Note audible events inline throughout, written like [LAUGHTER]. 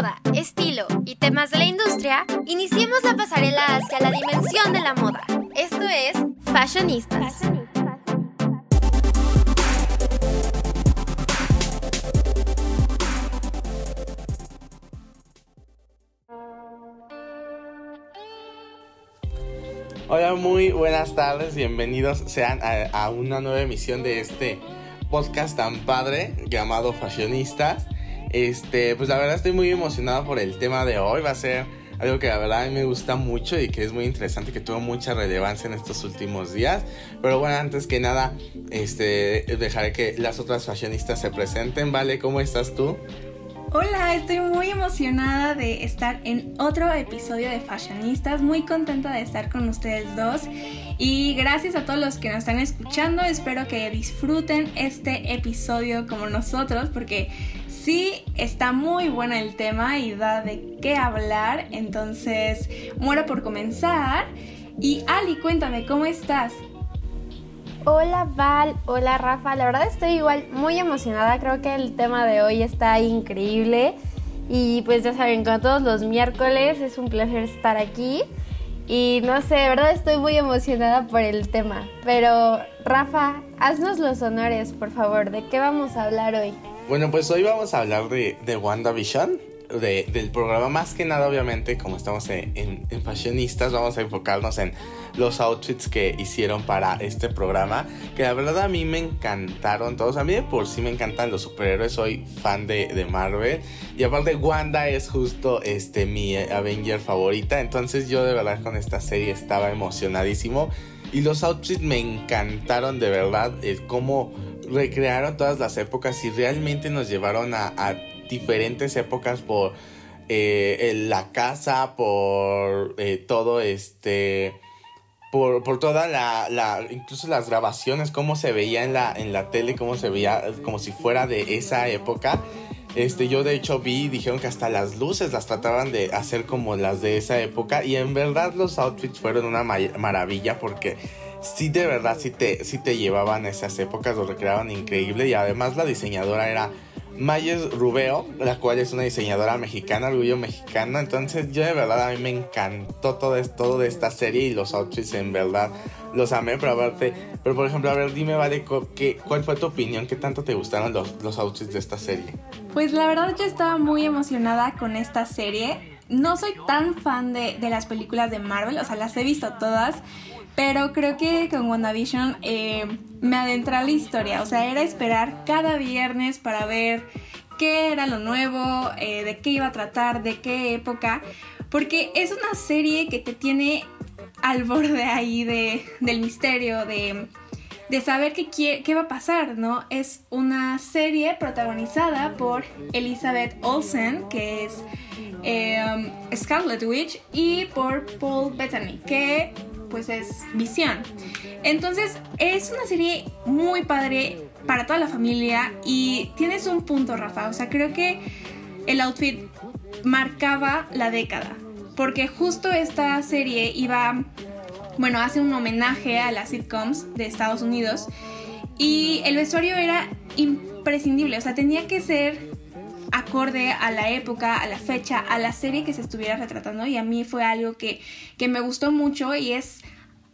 moda, estilo y temas de la industria, iniciemos la pasarela hacia la dimensión de la moda. Esto es Fashionistas. Hola, muy buenas tardes, bienvenidos sean a, una nueva emisión de este podcast tan padre llamado Fashionistas. Este, pues la verdad estoy muy emocionado por el tema de hoy, va a ser algo que la verdad a mí me gusta mucho y que es muy interesante, que tuvo mucha relevancia en estos últimos días. Pero bueno, antes que nada, este, dejaré que las otras fashionistas se presenten, ¿vale? ¿Cómo estás tú? Hola, estoy muy emocionada de estar en otro episodio de Fashionistas, muy contenta de estar con ustedes dos y gracias a todos los que nos están escuchando, espero que disfruten este episodio como nosotros porque sí está muy bueno el tema y da de qué hablar, entonces muero por comenzar. Y Ali, cuéntame, ¿cómo estás? Hola Val, hola Rafa, la verdad estoy igual muy emocionada, creo que el tema de hoy está increíble. Y pues ya saben, como todos los miércoles es un placer estar aquí. Y no sé, de verdad estoy muy emocionada por el tema, pero Rafa, haznos los honores por favor, ¿de qué vamos a hablar hoy? Bueno, pues hoy vamos a hablar de, de WandaVision, del programa. Más que nada, obviamente, como estamos en, fashionistas, vamos a enfocarnos en los outfits que hicieron para este programa. Que la verdad a mí me encantaron todos. A mí de por sí me encantan los superhéroes. Soy fan de, de Marvel. Y aparte, Wanda es justo este, mi Avenger favorita. Entonces yo de verdad con esta serie estaba emocionadísimo. Y los outfits me encantaron de verdad. Es cómo recrearon todas las épocas y realmente nos llevaron a diferentes épocas por eh, la casa, por eh, todo este... Por, toda la, la, incluso las grabaciones, cómo se veía en la, en la tele, cómo se veía como si fuera de esa época. Este, yo de hecho vi, dijeron que hasta las luces las trataban de hacer como las de esa época y en verdad los outfits fueron una maravilla porque sí de verdad sí te, sí te llevaban esas épocas, lo recreaban increíble y además la diseñadora era Mayes Rubeo, la cual es una diseñadora mexicana, orgullo mexicano. Entonces, yo de verdad a mí me encantó todo esto de esta serie y los outfits, en verdad los amé. Pero, verte, pero por ejemplo, a ver, dime, Vale, ¿qué, ¿cuál fue tu opinión? ¿Qué tanto te gustaron los, los outfits de esta serie? Pues la verdad, yo estaba muy emocionada con esta serie. No soy tan fan de, de las películas de Marvel, o sea, las he visto todas. Pero creo que con WandaVision eh, me adentré a la historia. O sea, era esperar cada viernes para ver qué era lo nuevo, eh, de qué iba a tratar, de qué época. Porque es una serie que te tiene al borde ahí de, del misterio, de, de saber qué, qué va a pasar, ¿no? Es una serie protagonizada por Elizabeth Olsen, que es eh, Scarlet Witch, y por Paul Bettany, que pues es visión. Entonces es una serie muy padre para toda la familia y tienes un punto, Rafa. O sea, creo que el outfit marcaba la década. Porque justo esta serie iba, bueno, hace un homenaje a las sitcoms de Estados Unidos. Y el vestuario era imprescindible, o sea, tenía que ser acorde a la época, a la fecha, a la serie que se estuviera retratando y a mí fue algo que, que me gustó mucho y es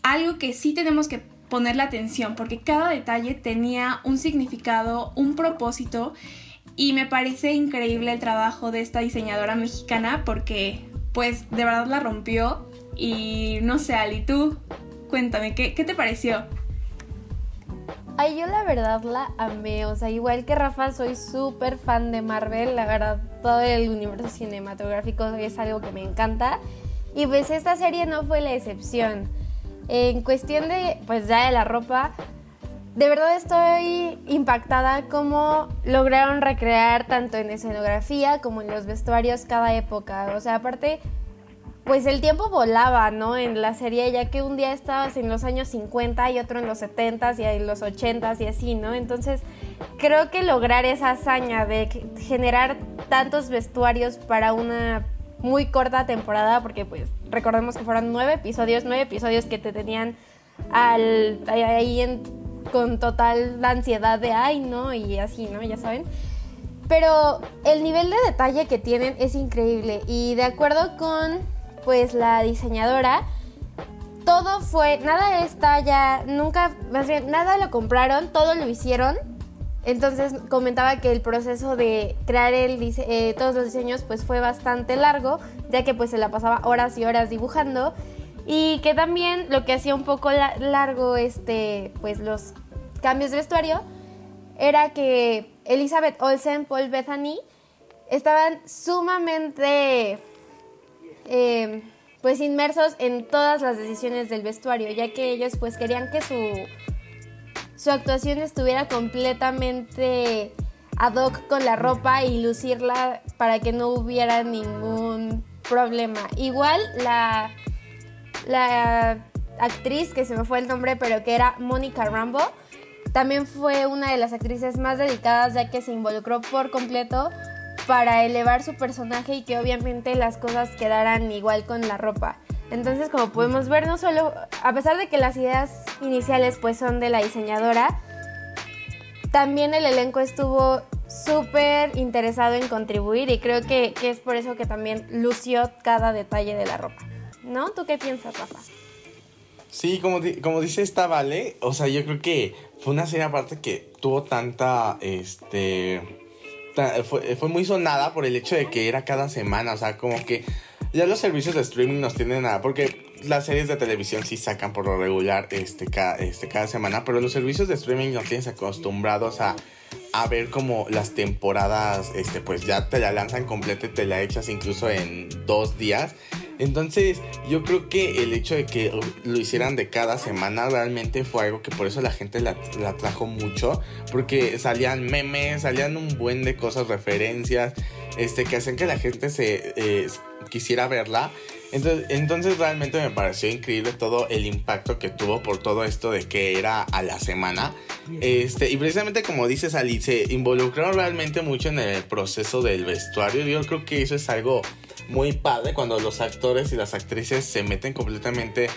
algo que sí tenemos que ponerle atención porque cada detalle tenía un significado, un propósito y me parece increíble el trabajo de esta diseñadora mexicana porque pues de verdad la rompió y no sé, Ali, tú cuéntame, ¿qué, qué te pareció? Ay, yo la verdad la amé, o sea, igual que Rafa, soy súper fan de Marvel, la verdad, todo el universo cinematográfico es algo que me encanta. Y pues esta serie no fue la excepción. En cuestión de, pues ya de la ropa, de verdad estoy impactada cómo lograron recrear tanto en escenografía como en los vestuarios cada época. O sea, aparte, pues el tiempo volaba, ¿no? En la serie, ya que un día estabas en los años 50 y otro en los 70 y en los 80 y así, ¿no? Entonces, creo que lograr esa hazaña de generar tantos vestuarios para una muy corta temporada, porque pues recordemos que fueron nueve episodios, nueve episodios que te tenían al, ahí con total ansiedad de ay, ¿no? Y así, ¿no? Ya saben. pero el nivel de detalle que tienen es increíble y de acuerdo con pues la diseñadora, todo fue, nada está ya, nunca, más bien, nada lo compraron, todo lo hicieron. Entonces comentaba que el proceso de crear el, eh, todos los diseños pues fue bastante largo, ya que pues se la pasaba horas y horas dibujando y que también lo que hacía un poco largo este pues los cambios de vestuario era que Elizabeth Olsen, Paul Bethany estaban sumamente eh, pues inmersos en todas las decisiones del vestuario, ya que ellos pues querían que su, su actuación estuviera completamente ad hoc con la ropa y lucirla para que no hubiera ningún problema. Igual la, la actriz, que se me fue el nombre, pero que era Mónica Rambo, también fue una de las actrices más dedicadas ya que se involucró por completo para elevar su personaje y que obviamente las cosas quedaran igual con la ropa. Entonces, como podemos ver, no solo, a pesar de que las ideas iniciales pues son de la diseñadora, también el elenco estuvo súper interesado en contribuir y creo que, es por eso que también lució cada detalle de la ropa. ¿No? ¿Tú qué piensas, Rafa? Sí, como, como dice esta Vale, o sea, yo creo que fue una serie aparte que tuvo tanta, este fue, fue, muy sonada por el hecho de que era cada semana, o sea, como que ya los servicios de streaming nos tienen nada, porque las series de televisión sí sacan por lo regular este, cada, este, cada semana, pero los servicios de streaming nos tienes acostumbrados a, a ver como las temporadas, este, pues ya te la lanzan completa y te la echas incluso en dos días. Entonces, yo creo que el hecho de que lo hicieran de cada semana realmente fue algo que por eso la gente la, la trajo mucho. Porque salían memes, salían un buen de cosas, referencias, este, que hacen que la gente se eh, quisiera verla. Entonces, entonces realmente me pareció increíble todo el impacto que tuvo por todo esto de que era a la semana. Este, y precisamente como dices Alice, se involucraron realmente mucho en el proceso del vestuario. Yo creo que eso es algo muy padre cuando los actores y las actrices se meten completamente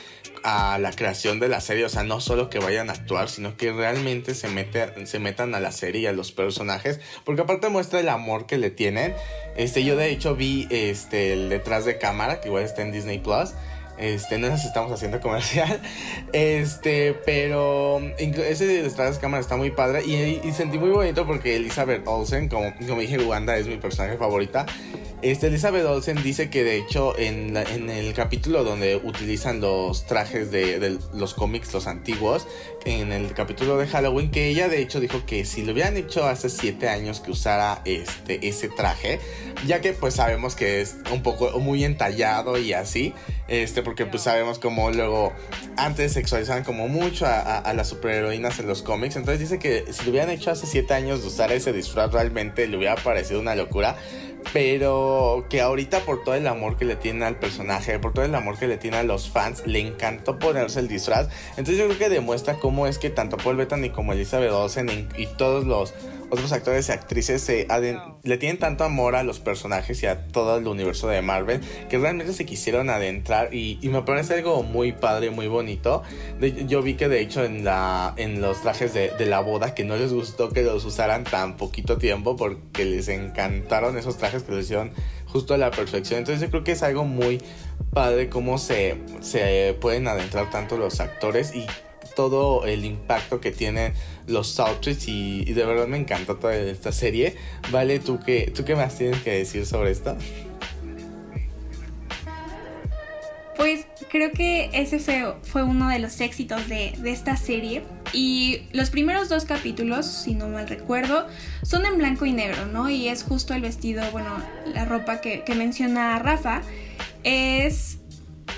a la creación de la serie, o sea, no solo que vayan a actuar, sino que realmente se, mete, se metan a la serie y a los personajes, porque aparte muestra el amor que le tienen. Este, yo de hecho vi este, el detrás de cámara, que igual está en Disney Plus. Este, no nos estamos haciendo comercial. [LAUGHS] Este, pero ese detrás de cámara está muy padre. Y, sentí muy bonito porque Elizabeth Olsen, como, como dije, Wanda es mi personaje favorita. Este, Elizabeth Olsen dice que de hecho en, en el capítulo donde utilizan los trajes de, los cómics, los antiguos, en el capítulo de Halloween, que ella de hecho dijo que si lo hubieran hecho hace 7 años que usara este, ese traje, ya que pues sabemos que es un poco muy entallado y así, este, porque pues sabemos como luego antes sexualizaban como mucho a, a las superheroínas en los cómics, entonces dice que si lo hubieran hecho hace 7 años de usar ese disfraz realmente le hubiera parecido una locura. Pero que ahorita por todo el amor que le tiene al personaje, por todo el amor que le tiene a los fans, le encantó ponerse el disfraz. Entonces yo creo que demuestra cómo es que tanto Paul Bettany como Elizabeth Olsen y todos los otros actores y actrices se le tienen tanto amor a los personajes y a todo el universo de Marvel que realmente se quisieron adentrar y, me parece algo muy padre, muy bonito. yo vi que de hecho en, la, en los trajes de, de, la boda que no les gustó que los usaran tan poquito tiempo porque les encantaron esos trajes que los hicieron justo a la perfección. Entonces yo creo que es algo muy padre cómo se, se pueden adentrar tanto los actores y todo el impacto que tienen los outfits y, de verdad me encantó toda esta serie. Vale, ¿tú qué, ¿tú qué más tienes que decir sobre esto? Pues creo que ese fue, uno de los éxitos de, esta serie. Y los primeros dos capítulos, si no mal recuerdo, son en blanco y negro, ¿no? Y es justo el vestido, bueno, la ropa que, menciona Rafa. Es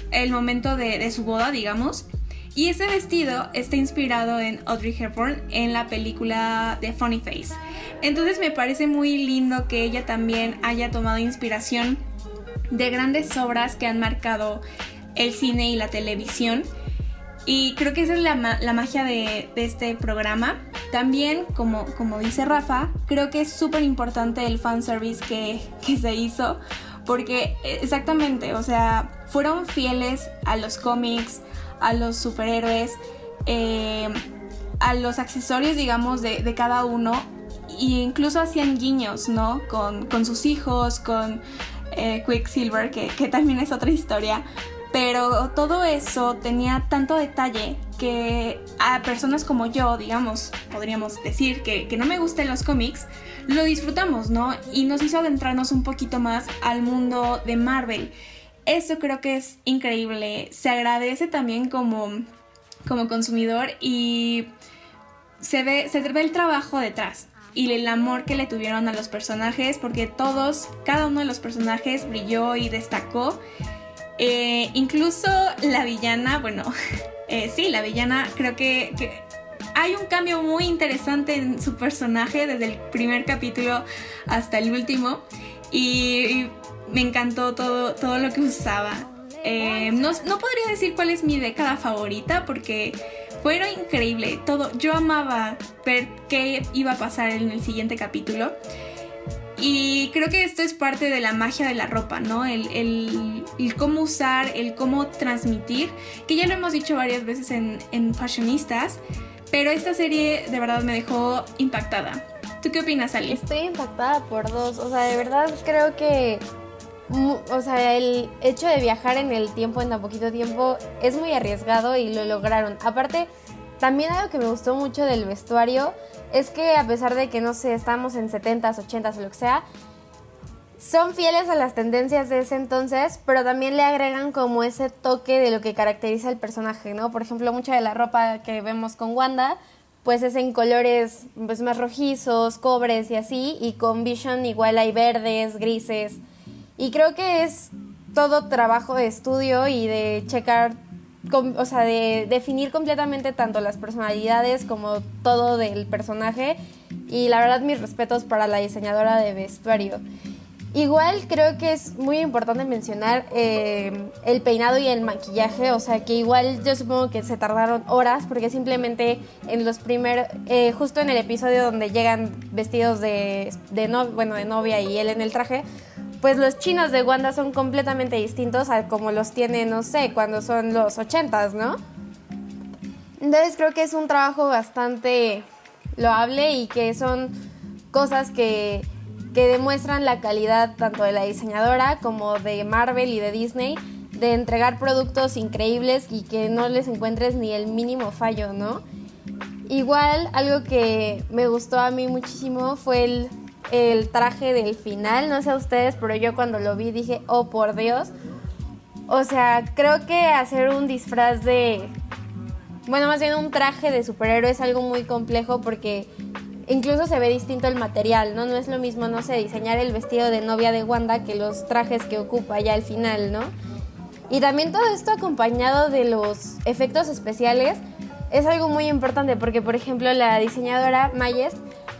el momento de su boda, digamos. Y ese vestido está inspirado en Audrey Hepburn en la película de Funny Face. Entonces me parece muy lindo que ella también haya tomado inspiración de grandes obras que han marcado el cine y la televisión. Y creo que esa es la, magia de, este programa. También, como, como dice Rafa, creo que es súper importante el fanservice que, que se hizo. Porque eh, exactamente, o sea, fueron fieles a los cómics, a los superhéroes, eh, a los accesorios, digamos, de, cada uno. incluso hacían guiños, ¿no? Con, con sus hijos, con eh, Quicksilver, que, que también es otra historia. Pero todo eso tenía tanto detalle que a personas como yo, digamos, podríamos decir que, que no me gustan los cómics, lo disfrutamos, ¿no? Y nos hizo adentrarnos un poquito más al mundo de Marvel. Eso creo que es increíble. Se agradece también como, como consumidor y se ve, se ve el trabajo detrás y el amor que le tuvieron a los personajes porque todos, cada uno de los personajes brilló y destacó. Eh, incluso la villana, bueno, [LAUGHS] eh, sí, la villana creo que, que, hay un cambio muy interesante en su personaje desde el primer capítulo hasta el último y, me encantó todo, todo lo que usaba. Eh, no, no podría decir cuál es mi década favorita porque fue increíble, todo. Yo amaba ver qué iba a pasar en el siguiente capítulo. Y creo que esto es parte de la magia de la ropa, ¿no? El, el, cómo usar, el cómo transmitir, que ya lo hemos dicho varias veces en, en Fashionistas, pero esta serie de verdad me dejó impactada. ¿Tú qué opinas, Ali? Estoy impactada por dos, o sea, de verdad creo que o sea, el hecho de viajar en el tiempo, en tan poquito tiempo, es muy arriesgado y lo lograron. Aparte, también algo que me gustó mucho del vestuario es que a pesar de que, no sé, estamos en 70s, 80s o lo que sea, son fieles a las tendencias de ese entonces, pero también le agregan como ese toque de lo que caracteriza el personaje, ¿no? Por ejemplo, mucha de la ropa que vemos con Wanda, pues es en colores pues, más rojizos, cobres y así, y con Vision igual hay verdes, grises, y creo que es todo trabajo de estudio y de checar, o sea, de definir completamente tanto las personalidades como todo del personaje. Y la verdad, mis respetos para la diseñadora de vestuario. Igual creo que es muy importante mencionar eh, el peinado y el maquillaje, o sea que igual yo supongo que se tardaron horas porque simplemente en los primeros, eh, justo en el episodio donde llegan vestidos de, de, no, bueno, de novia y él en el traje, pues los chinos de Wanda son completamente distintos a como los tiene, no sé, cuando son los ochentas, ¿no? Entonces creo que es un trabajo bastante loable y que son cosas que, que demuestran la calidad tanto de la diseñadora como de Marvel y de Disney de entregar productos increíbles y que no les encuentres ni el mínimo fallo, ¿no? Igual algo que me gustó a mí muchísimo fue el el traje del final, no sé ustedes, pero yo cuando lo vi dije, oh por Dios. O sea, creo que hacer un disfraz de... Bueno, más bien un traje de superhéroe es algo muy complejo porque incluso se ve distinto el material, ¿no? No es lo mismo, no sé, diseñar el vestido de novia de Wanda que los trajes que ocupa ya al final, ¿no? Y también todo esto acompañado de los efectos especiales es algo muy importante porque, por ejemplo, la diseñadora Mayes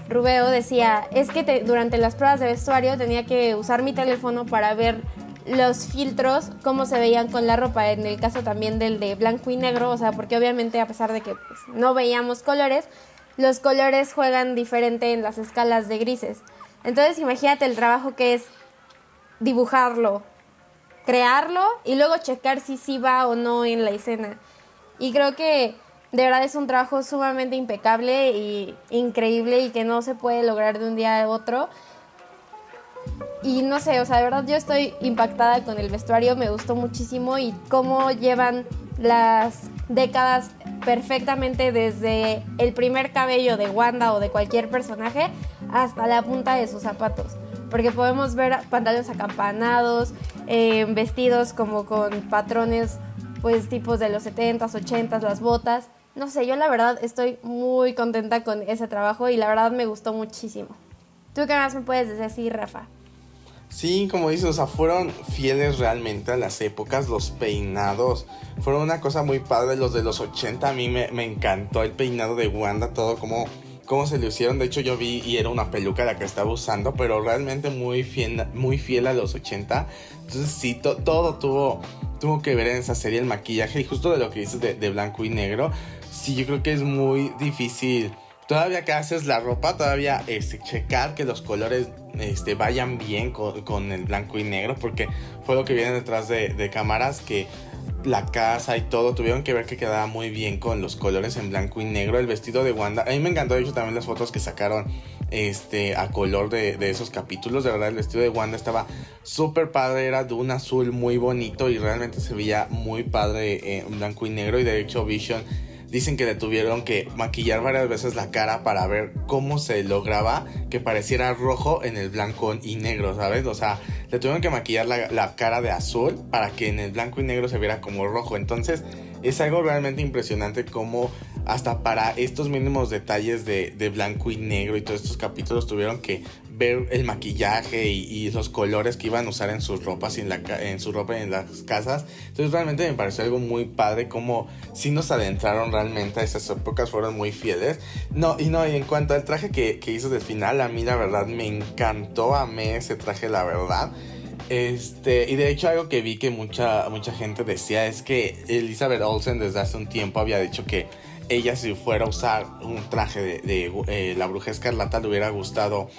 Rubeo decía, es que durante las pruebas de vestuario tenía que usar mi teléfono para ver los filtros, cómo se veían con la ropa, en el caso también del de blanco y negro, o sea, porque obviamente a pesar de que pues, no veíamos colores, los colores juegan diferente en las escalas de grises. Entonces imagínate el trabajo que es dibujarlo, crearlo y luego checar si sí va o no en la escena. Y creo que de verdad es un trabajo sumamente impecable y increíble y que no se puede lograr de un día a otro. Y no sé, o sea, de verdad yo estoy impactada con el vestuario, me gustó muchísimo y cómo llevan las décadas perfectamente desde el primer cabello de Wanda o de cualquier personaje hasta la punta de sus zapatos. Porque podemos ver pantalones acampanados, eh, vestidos como con patrones pues tipos de los 70s, 80s, las botas no sé, yo la verdad estoy muy contenta con ese trabajo y la verdad me gustó muchísimo. ¿Tú qué más me puedes decir, Rafa? Sí, como dices, o sea, fueron fieles realmente a las épocas, los peinados. Fueron una cosa muy padre, los de los 80 a mí me, encantó el peinado de Wanda, todo como cómo se le hicieron. De hecho, yo vi y era una peluca la que estaba usando, pero realmente muy fiel, muy fiel a los 80. Entonces, sí, todo tuvo, tuvo que ver en esa serie el maquillaje y justo de lo que dices de blanco y negro sí, yo creo que es muy difícil. Todavía que haces la ropa, todavía este, checar que los colores este, vayan bien con, el blanco y negro, porque fue lo que viene detrás de, cámaras, que la casa y todo tuvieron que ver que quedaba muy bien con los colores en blanco y negro. El vestido de Wanda, a mí me encantó, de hecho, también las fotos que sacaron este, a color de, esos capítulos. De verdad, el vestido de Wanda estaba súper padre, era de un azul muy bonito y realmente se veía muy padre en blanco y negro. Y de hecho, Vision dicen que le tuvieron que maquillar varias veces la cara para ver cómo se lograba que pareciera rojo en el blanco y negro, ¿sabes? O sea, le tuvieron que maquillar la, cara de azul para que en el blanco y negro se viera como rojo. Entonces, es algo realmente impresionante como hasta para estos mínimos detalles de, de, blanco y negro y todos estos capítulos tuvieron que ver el maquillaje y, los colores que iban a usar en sus ropas y en, la, en su ropa y en las casas. Entonces realmente me pareció algo muy padre como si nos adentraron realmente a esas épocas, fueron muy fieles. No, y no, y en cuanto al traje que, que hizo del final, a mí la verdad me encantó, amé ese traje, la verdad. Este, y de hecho algo que vi que mucha, mucha gente decía es que Elizabeth Olsen desde hace un tiempo había dicho que ella si fuera a usar un traje de, eh, la bruja escarlata le hubiera gustado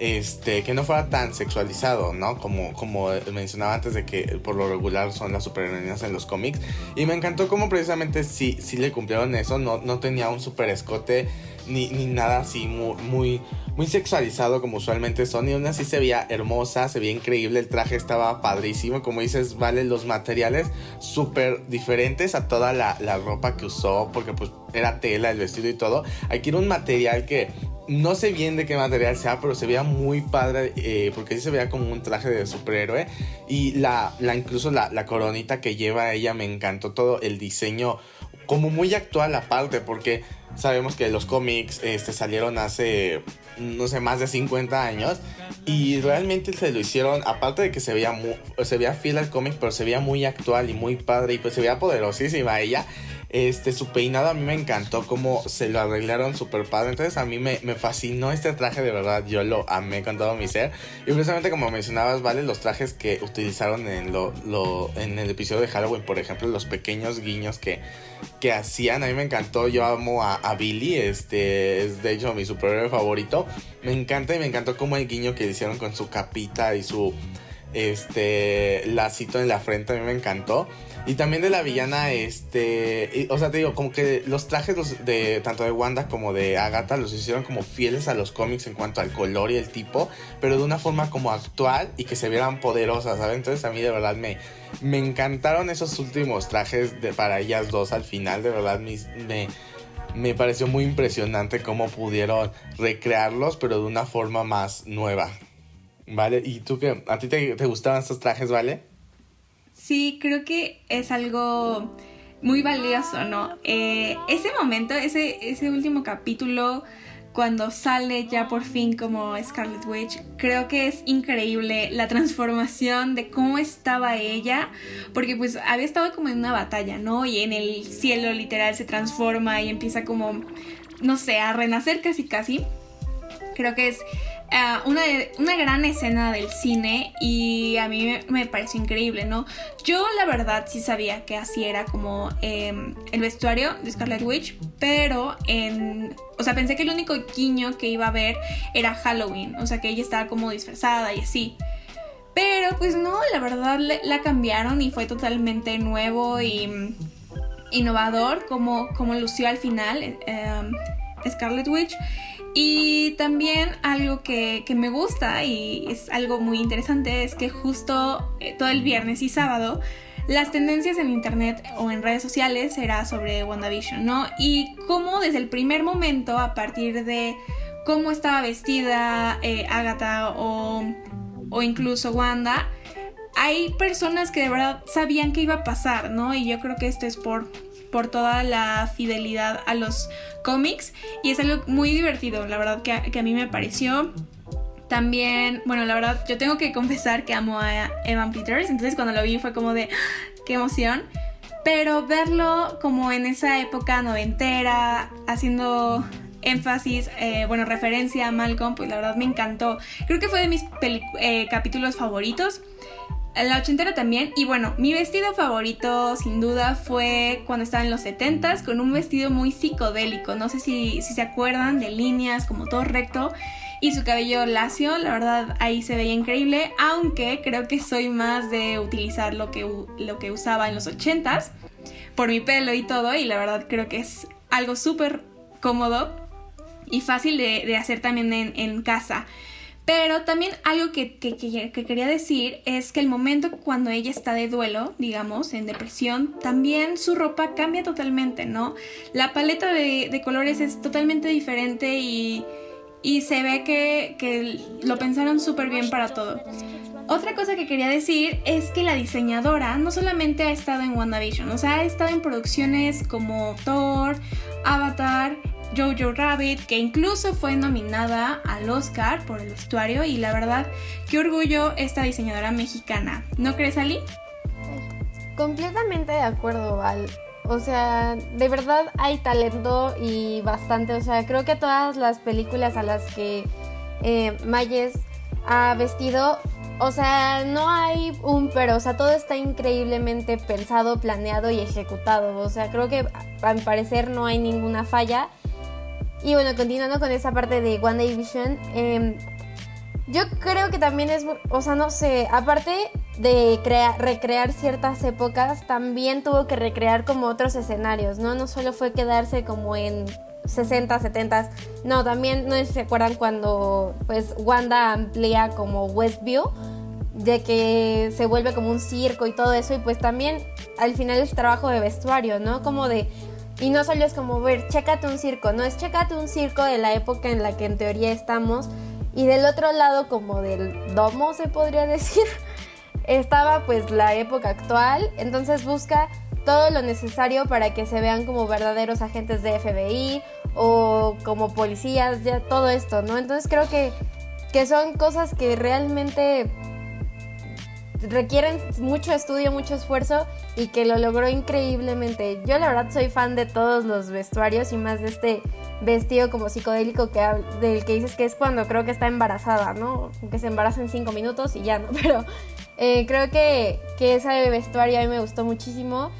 este, que no fuera tan sexualizado, ¿no? Como, como mencionaba antes de que por lo regular son las superheroínas en los cómics. Y me encantó como precisamente sí, sí le cumplieron eso, no, no tenía un super escote ni, ni nada así muy, muy, muy sexualizado como usualmente son. Y aún así se veía hermosa, se veía increíble, el traje estaba padrísimo. Como dices, vale, los materiales súper diferentes a toda la, la ropa que usó, porque pues era tela, el vestido y todo. Aquí era un material que no sé bien de qué material sea, pero se veía muy padre eh, porque sí se veía como un traje de superhéroe. Y la, la incluso la, coronita que lleva ella me encantó todo el diseño como muy actual aparte porque sabemos que los cómics este, salieron hace no sé más de 50 años. Y realmente se lo hicieron aparte de que se veía muy, se veía fiel al cómic pero se veía muy actual y muy padre y pues se veía poderosísima ella este, su peinado a mí me encantó como se lo arreglaron súper padre. Entonces a mí me, fascinó este traje, de verdad. Yo lo amé con todo mi ser. Y precisamente como mencionabas, ¿vale? Los trajes que utilizaron en, lo, en el episodio de Halloween, por ejemplo, los pequeños guiños que, que hacían. A mí me encantó. Yo amo a, Billy. Este es de hecho mi superhéroe favorito. Me encanta y me encantó como el guiño que hicieron con su capita y su este lacito en la frente. A mí me encantó. Y también de la villana, este. o sea, te digo, como que los trajes de tanto de Wanda como de Agatha los hicieron como fieles a los cómics en cuanto al color y el tipo, pero de una forma como actual y que se vieran poderosas, ¿sabes? Entonces a mí de verdad me, me encantaron esos últimos trajes para ellas dos al final, de verdad me, me pareció muy impresionante cómo pudieron recrearlos, pero de una forma más nueva. ¿Vale? ¿Y tú qué? ¿A ti te, te gustaban estos trajes, vale? Sí, creo que es algo muy valioso, ¿no? Eh, ese momento, ese, ese último capítulo, cuando sale ya por fin como Scarlet Witch, creo que es increíble la transformación de cómo estaba ella, porque pues había estado como en una batalla, ¿no? Y en el cielo literal se transforma y empieza como, no sé, a renacer casi casi. Creo que es Ah, una, una, gran escena del cine y a mí me, pareció increíble, ¿no? Yo la verdad sí sabía que así era como em, el vestuario de Scarlet Witch, pero en... O sea, pensé que el único guiño que iba a ver era Halloween, o sea, que ella estaba como disfrazada y así. Pero pues no, la verdad la cambiaron y fue totalmente nuevo y mm, innovador como, como lució al final em, Scarlet Witch. Y también algo que, me gusta y es algo muy interesante es que justo eh, todo el viernes y sábado las tendencias en internet o en redes sociales era sobre WandaVision, ¿no? Y cómo desde el primer momento, a partir de cómo estaba vestida eh, Agatha o, o incluso Wanda, hay personas que de verdad sabían qué iba a pasar, ¿no? Y yo creo que esto es por por toda la fidelidad a los cómics y es algo muy divertido, la verdad que, a mí me pareció. También, bueno, la verdad, yo tengo que [LAUGHS] confesar que amo a Evan Peters, entonces cuando lo vi fue como de, [GASPS] qué emoción. Pero verlo como en esa época noventera, haciendo énfasis, eh, bueno, referencia a Malcolm, pues la verdad me encantó. Creo que fue de mis eh, capítulos favoritos la ochentera también. Y bueno, mi vestido favorito sin duda fue cuando estaba en los setentas con un vestido muy psicodélico. No sé si, si se acuerdan de líneas como todo recto y su cabello lacio. La verdad ahí se veía increíble. Aunque creo que soy más de utilizar lo que, lo que usaba en los ochentas por mi pelo y todo. Y la verdad creo que es algo súper cómodo y fácil de, hacer también en, casa. Pero también algo que, quería decir es que el momento cuando ella está de duelo, digamos, en depresión, también su ropa cambia totalmente, ¿no? La paleta de, colores es totalmente diferente y, se ve que, que lo pensaron súper bien para todo. Otra cosa que quería decir es que la diseñadora no solamente ha estado en WandaVision, o sea, ha estado en producciones como Thor, Avatar, Jojo Rabbit, que incluso fue nominada al Oscar por el vestuario y la verdad, qué orgullo esta diseñadora mexicana. ¿No crees, Ali? Completamente de acuerdo, Val. O sea, de verdad hay talento y bastante. O sea, creo que todas las películas a las que eh, Mayes ha vestido o sea, no hay un pero, o sea, todo está increíblemente pensado, planeado y ejecutado. O sea, creo que a mi parecer no hay ninguna falla. Y bueno, continuando con esa parte de One Day Vision, em, yo creo que también es, o sea, no sé, aparte de recrear ciertas épocas, también tuvo que recrear como otros escenarios, ¿no? No solo fue quedarse como en 60, 70. No, también no sé si se acuerdan cuando pues Wanda amplía como Westview, de que se vuelve como un circo y todo eso y pues también al final es trabajo de vestuario, ¿no? Como de y no solo es como ver, chécate un circo, no es chécate un circo de la época en la que en teoría estamos y del otro lado como del domo se podría decir, [LAUGHS] estaba pues la época actual, entonces busca todo lo necesario para que se vean como verdaderos agentes de FBI o como policías, ya todo esto, ¿no? Entonces creo que, que son cosas que realmente requieren mucho estudio, mucho esfuerzo y que lo logró increíblemente. Yo la verdad soy fan de todos los vestuarios y más de este vestido como psicodélico que, del que dices que es cuando creo que está embarazada, ¿no? Que se embaraza en cinco minutos y ya, ¿no? [LAUGHS] Pero eh, creo que, que ese vestuario a mí me gustó muchísimo.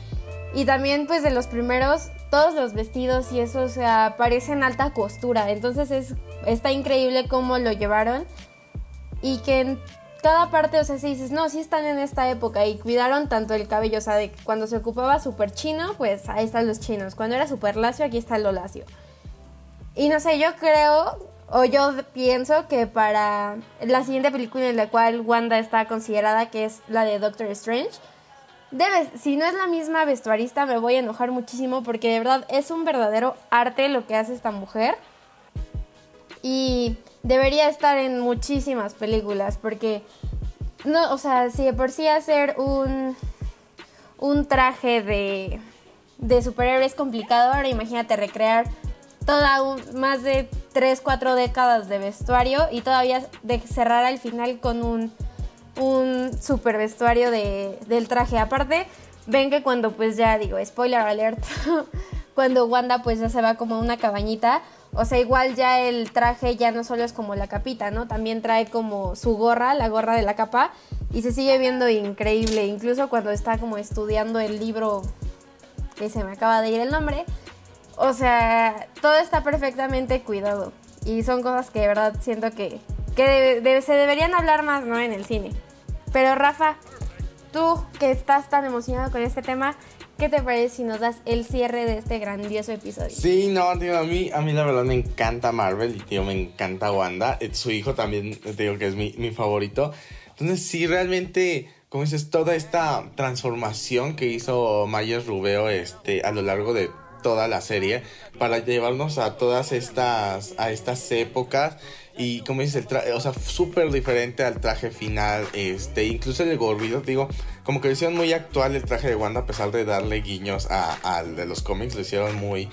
Y también pues de los primeros, todos los vestidos y eso, o parecen alta costura. Entonces es, está increíble cómo lo llevaron. Y que en cada parte, o sea, si dices, no, sí están en esta época y cuidaron tanto el cabello, o sea, de cuando se ocupaba súper chino, pues ahí están los chinos. Cuando era súper lacio, aquí está lo lacio. Y no sé, yo creo, o yo pienso que para la siguiente película en la cual Wanda está considerada, que es la de Doctor Strange, Debes, si no es la misma vestuarista, me voy a enojar muchísimo porque de verdad es un verdadero arte lo que hace esta mujer. Y debería estar en muchísimas películas porque, no, o sea, si de por sí hacer un, un traje de, de superhéroe es complicado, ahora imagínate recrear toda más de 3, 4 décadas de vestuario y todavía de cerrar al final con un un super vestuario de, del traje. Aparte, ven que cuando pues ya digo, spoiler alert, [LAUGHS] cuando Wanda pues ya se va como a una cabañita, o sea, igual ya el traje ya no solo es como la capita, ¿no? También trae como su gorra, la gorra de la capa, y se sigue viendo increíble, incluso cuando está como estudiando el libro que se me acaba de ir el nombre. O sea, todo está perfectamente cuidado. Y son cosas que de verdad siento que, que se deberían hablar más, ¿no? En el cine. Pero Rafa, tú que estás tan emocionado con este tema, ¿qué te parece si nos das el cierre de este grandioso episodio? Sí, no, tío, a mí, a mí la verdad me encanta Marvel y tío, me encanta Wanda. Eh, su hijo también, te digo que es mi, mi favorito. Entonces, sí, realmente, como dices, toda esta transformación que hizo Myers Rubeo este, a lo largo de toda la serie para llevarnos a todas estas, a estas épocas y como dices, el traje, o sea, súper diferente al traje final. Este, incluso el gorrito, digo, como que lo hicieron muy actual el traje de Wanda, a pesar de darle guiños al de los cómics, lo hicieron muy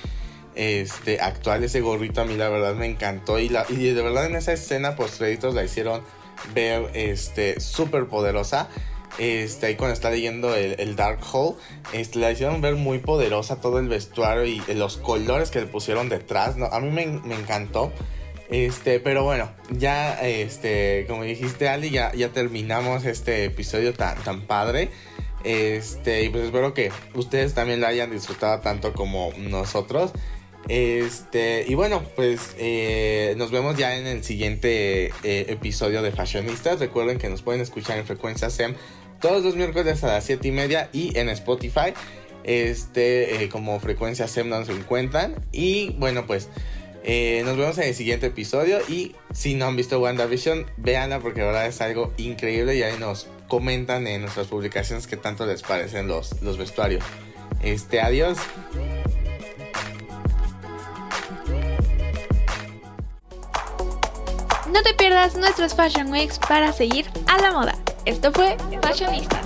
este, actual. Ese gorrito a mí la verdad me encantó. Y, la, y de verdad en esa escena post créditos la hicieron ver este, súper poderosa. Este, ahí cuando está leyendo el, Dark Hole, este, la hicieron ver muy poderosa todo el vestuario y los colores que le pusieron detrás. A mí me, me encantó. Este, pero bueno, ya, este, como dijiste, Ali, ya, terminamos este episodio tan, tan padre. Este, y pues espero que ustedes también lo hayan disfrutado tanto como nosotros. Este, y bueno, pues eh, nos vemos ya en el siguiente eh, episodio de Fashionistas. Recuerden que nos pueden escuchar en frecuencia SEM todos los miércoles a las 7 y media y en Spotify. Este, eh, como frecuencia SEM nos encuentran. Y bueno, pues Eh, nos vemos en el siguiente episodio y si no han visto WandaVision, véanla porque la verdad es algo increíble y ahí nos comentan en nuestras publicaciones qué tanto les parecen los, los vestuarios. Este, adiós. No te pierdas nuestros Fashion Weeks para seguir a la moda. Esto fue Fashionistas.